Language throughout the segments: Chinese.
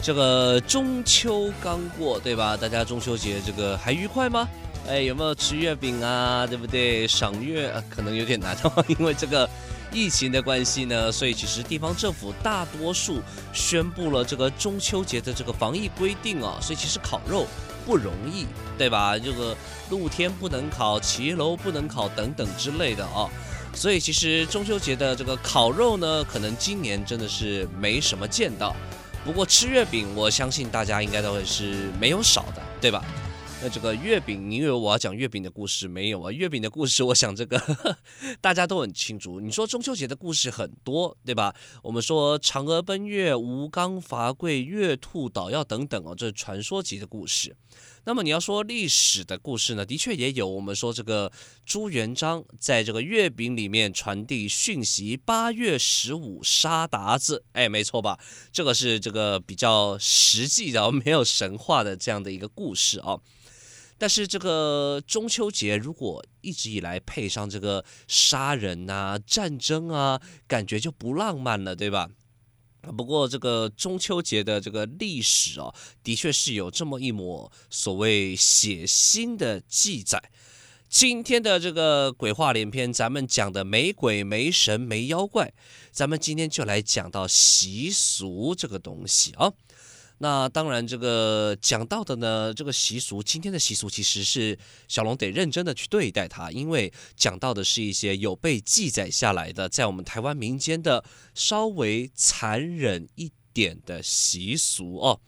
这个中秋刚过，对吧？大家中秋节这个还愉快吗？哎，有没有吃月饼啊？对不对？赏月啊，可能有点难哦，因为这个疫情的关系呢，所以其实地方政府大多数宣布了这个中秋节的这个防疫规定啊，所以其实烤肉不容易，对吧？这个露天不能烤，骑楼不能烤等等之类的啊。所以其实中秋节的这个烤肉呢，可能今年真的是没什么见到。不过吃月饼，我相信大家应该都会是没有少的，对吧？那这个月饼，你以为我要讲月饼的故事没有啊？月饼的故事，我想这个 大家都很清楚。你说中秋节的故事很多，对吧？我们说嫦娥奔月、吴刚伐桂、月兔捣药等等哦，这是传说级的故事。那么你要说历史的故事呢，的确也有。我们说这个朱元璋在这个月饼里面传递讯息，八月十五杀鞑子，哎，没错吧？这个是这个比较实际的，没有神话的这样的一个故事啊。但是这个中秋节如果一直以来配上这个杀人啊、战争啊，感觉就不浪漫了，对吧？不过，这个中秋节的这个历史啊，的确是有这么一抹所谓血腥的记载。今天的这个鬼话连篇，咱们讲的没鬼、没神、没妖怪，咱们今天就来讲到习俗这个东西啊。那当然，这个讲到的呢，这个习俗，今天的习俗其实是小龙得认真的去对待它，因为讲到的是一些有被记载下来的，在我们台湾民间的稍微残忍一点的习俗哦。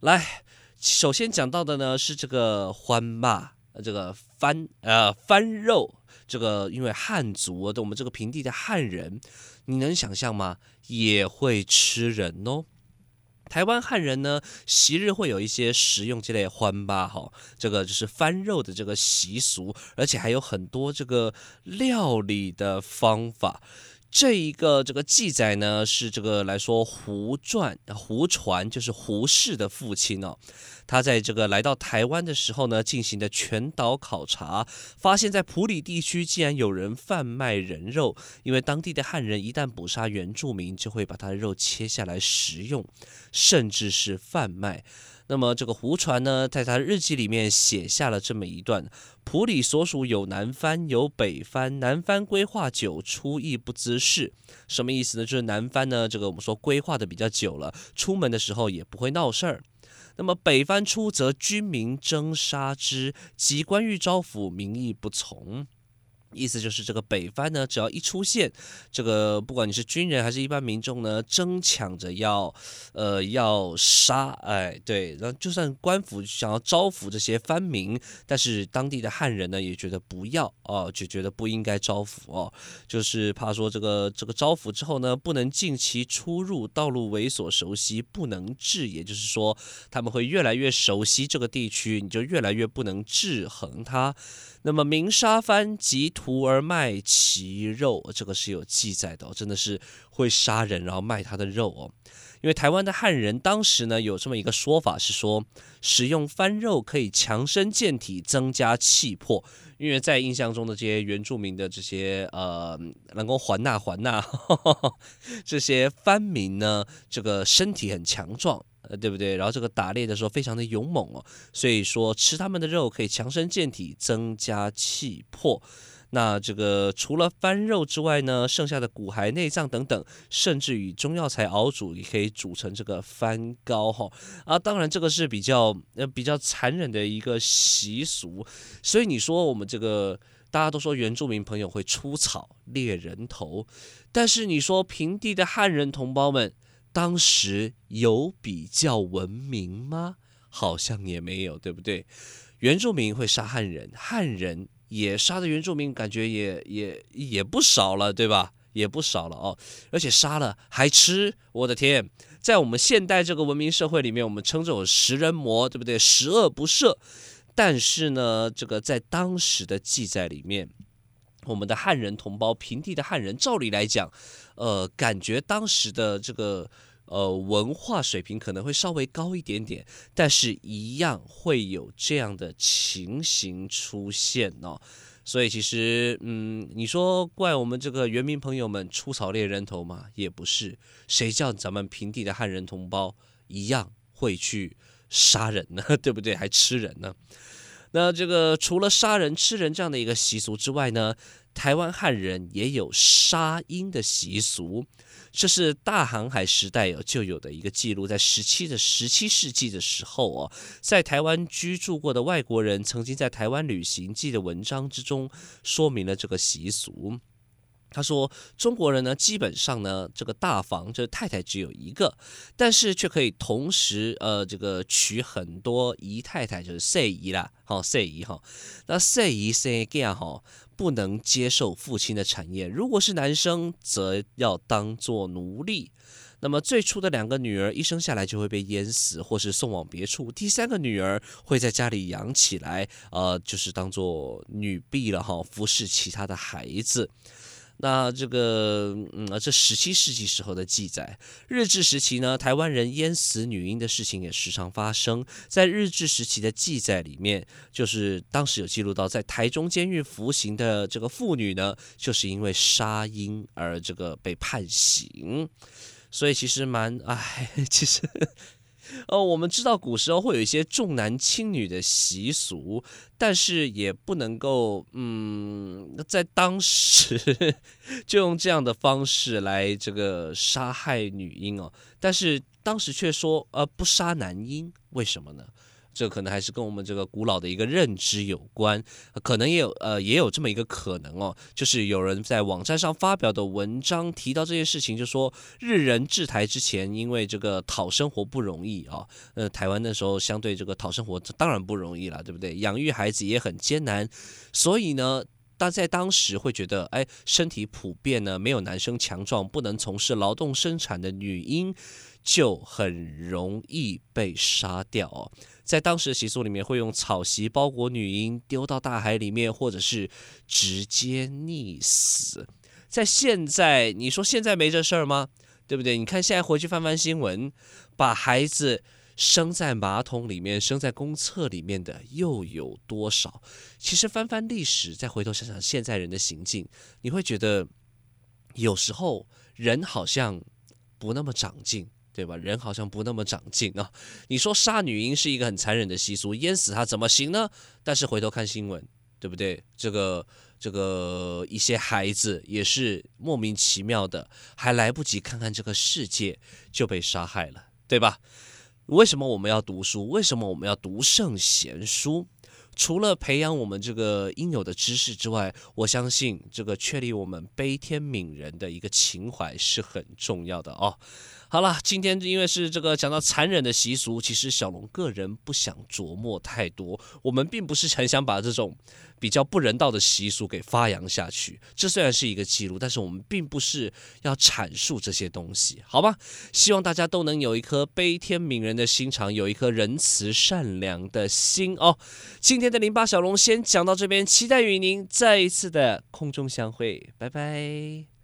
来，首先讲到的呢是这个欢骂，这个番呃番肉，这个因为汉族的我们这个平地的汉人，你能想象吗？也会吃人哦。台湾汉人呢，昔日会有一些食用这类欢吧哈，这个就是翻肉的这个习俗，而且还有很多这个料理的方法。这一个这个记载呢，是这个来说胡传胡传，就是胡适的父亲哦。他在这个来到台湾的时候呢，进行的全岛考察，发现，在普里地区竟然有人贩卖人肉，因为当地的汉人一旦捕杀原住民，就会把他的肉切下来食用，甚至是贩卖。那么这个胡传呢，在他日记里面写下了这么一段：普里所属有南藩，有北藩。南藩规划久，出役不滋事。什么意思呢？就是南藩呢，这个我们说规划的比较久了，出门的时候也不会闹事儿。那么北藩出，则军民争杀之，及官欲招抚，民意不从。意思就是这个北番呢，只要一出现，这个不管你是军人还是一般民众呢，争抢着要，呃，要杀，哎，对，然后就算官府想要招抚这些番民，但是当地的汉人呢也觉得不要哦，就觉得不应该招抚哦，就是怕说这个这个招抚之后呢，不能尽其出入，道路猥琐熟悉，不能治，也就是说他们会越来越熟悉这个地区，你就越来越不能制衡他。那么明杀番及徒儿卖其肉，这个是有记载的哦，真的是会杀人，然后卖他的肉哦。因为台湾的汉人当时呢有这么一个说法，是说使用番肉可以强身健体，增加气魄。因为在印象中的这些原住民的这些呃，能够还纳还纳 这些番民呢，这个身体很强壮。呃，对不对？然后这个打猎的时候非常的勇猛哦，所以说吃他们的肉可以强身健体，增加气魄。那这个除了番肉之外呢，剩下的骨骸、内脏等等，甚至与中药材熬煮，也可以煮成这个番膏哈。啊，当然这个是比较呃比较残忍的一个习俗。所以你说我们这个大家都说原住民朋友会出草猎人头，但是你说平地的汉人同胞们。当时有比较文明吗？好像也没有，对不对？原住民会杀汉人，汉人也杀的原住民，感觉也也也不少了，对吧？也不少了哦，而且杀了还吃，我的天！在我们现代这个文明社会里面，我们称这种食人魔，对不对？十恶不赦。但是呢，这个在当时的记载里面，我们的汉人同胞，平地的汉人，照理来讲，呃，感觉当时的这个呃文化水平可能会稍微高一点点，但是一样会有这样的情形出现哦。所以其实，嗯，你说怪我们这个原民朋友们出草猎人头吗？也不是，谁叫咱们平地的汉人同胞一样会去杀人呢？对不对？还吃人呢？那这个除了杀人吃人这样的一个习俗之外呢，台湾汉人也有杀婴的习俗。这是大航海时代有就有的一个记录，在十七的十七世纪的时候哦，在台湾居住过的外国人曾经在台湾旅行记的文章之中说明了这个习俗。他说，中国人呢，基本上呢，这个大房就是太太只有一个，但是却可以同时呃，这个娶很多姨太太，就是岁姨啦，好岁姨哈。那岁姨岁囝哈，不能接受父亲的产业，如果是男生，则要当做奴隶。那么最初的两个女儿一生下来就会被淹死，或是送往别处。第三个女儿会在家里养起来，呃，就是当做女婢了哈，服侍其他的孩子。那这个，嗯，这十七世纪时候的记载，日治时期呢，台湾人淹死女婴的事情也时常发生。在日治时期的记载里面，就是当时有记录到，在台中监狱服刑的这个妇女呢，就是因为杀婴而这个被判刑。所以其实蛮，哎，其实。呃，我们知道古时候会有一些重男轻女的习俗，但是也不能够，嗯，在当时就用这样的方式来这个杀害女婴哦。但是当时却说，呃，不杀男婴，为什么呢？这可能还是跟我们这个古老的一个认知有关，可能也有呃也有这么一个可能哦，就是有人在网站上发表的文章提到这件事情，就说日人治台之前，因为这个讨生活不容易啊，呃台湾那时候相对这个讨生活当然不容易了，对不对？养育孩子也很艰难，所以呢，但在当时会觉得，哎，身体普遍呢没有男生强壮，不能从事劳动生产的女婴就很容易被杀掉哦。在当时的习俗里面，会用草席包裹女婴，丢到大海里面，或者是直接溺死。在现在，你说现在没这事儿吗？对不对？你看现在回去翻翻新闻，把孩子生在马桶里面、生在公厕里面的又有多少？其实翻翻历史，再回头想想现在人的行径，你会觉得有时候人好像不那么长进。对吧？人好像不那么长进啊！你说杀女婴是一个很残忍的习俗，淹死她怎么行呢？但是回头看新闻，对不对？这个这个一些孩子也是莫名其妙的，还来不及看看这个世界就被杀害了，对吧？为什么我们要读书？为什么我们要读圣贤书？除了培养我们这个应有的知识之外，我相信这个确立我们悲天悯人的一个情怀是很重要的哦。好了，今天因为是这个讲到残忍的习俗，其实小龙个人不想琢磨太多。我们并不是很想把这种比较不人道的习俗给发扬下去。这虽然是一个记录，但是我们并不是要阐述这些东西，好吧？希望大家都能有一颗悲天悯人的心肠，有一颗仁慈善良的心哦。今天的零八小龙先讲到这边，期待与您再一次的空中相会，拜拜。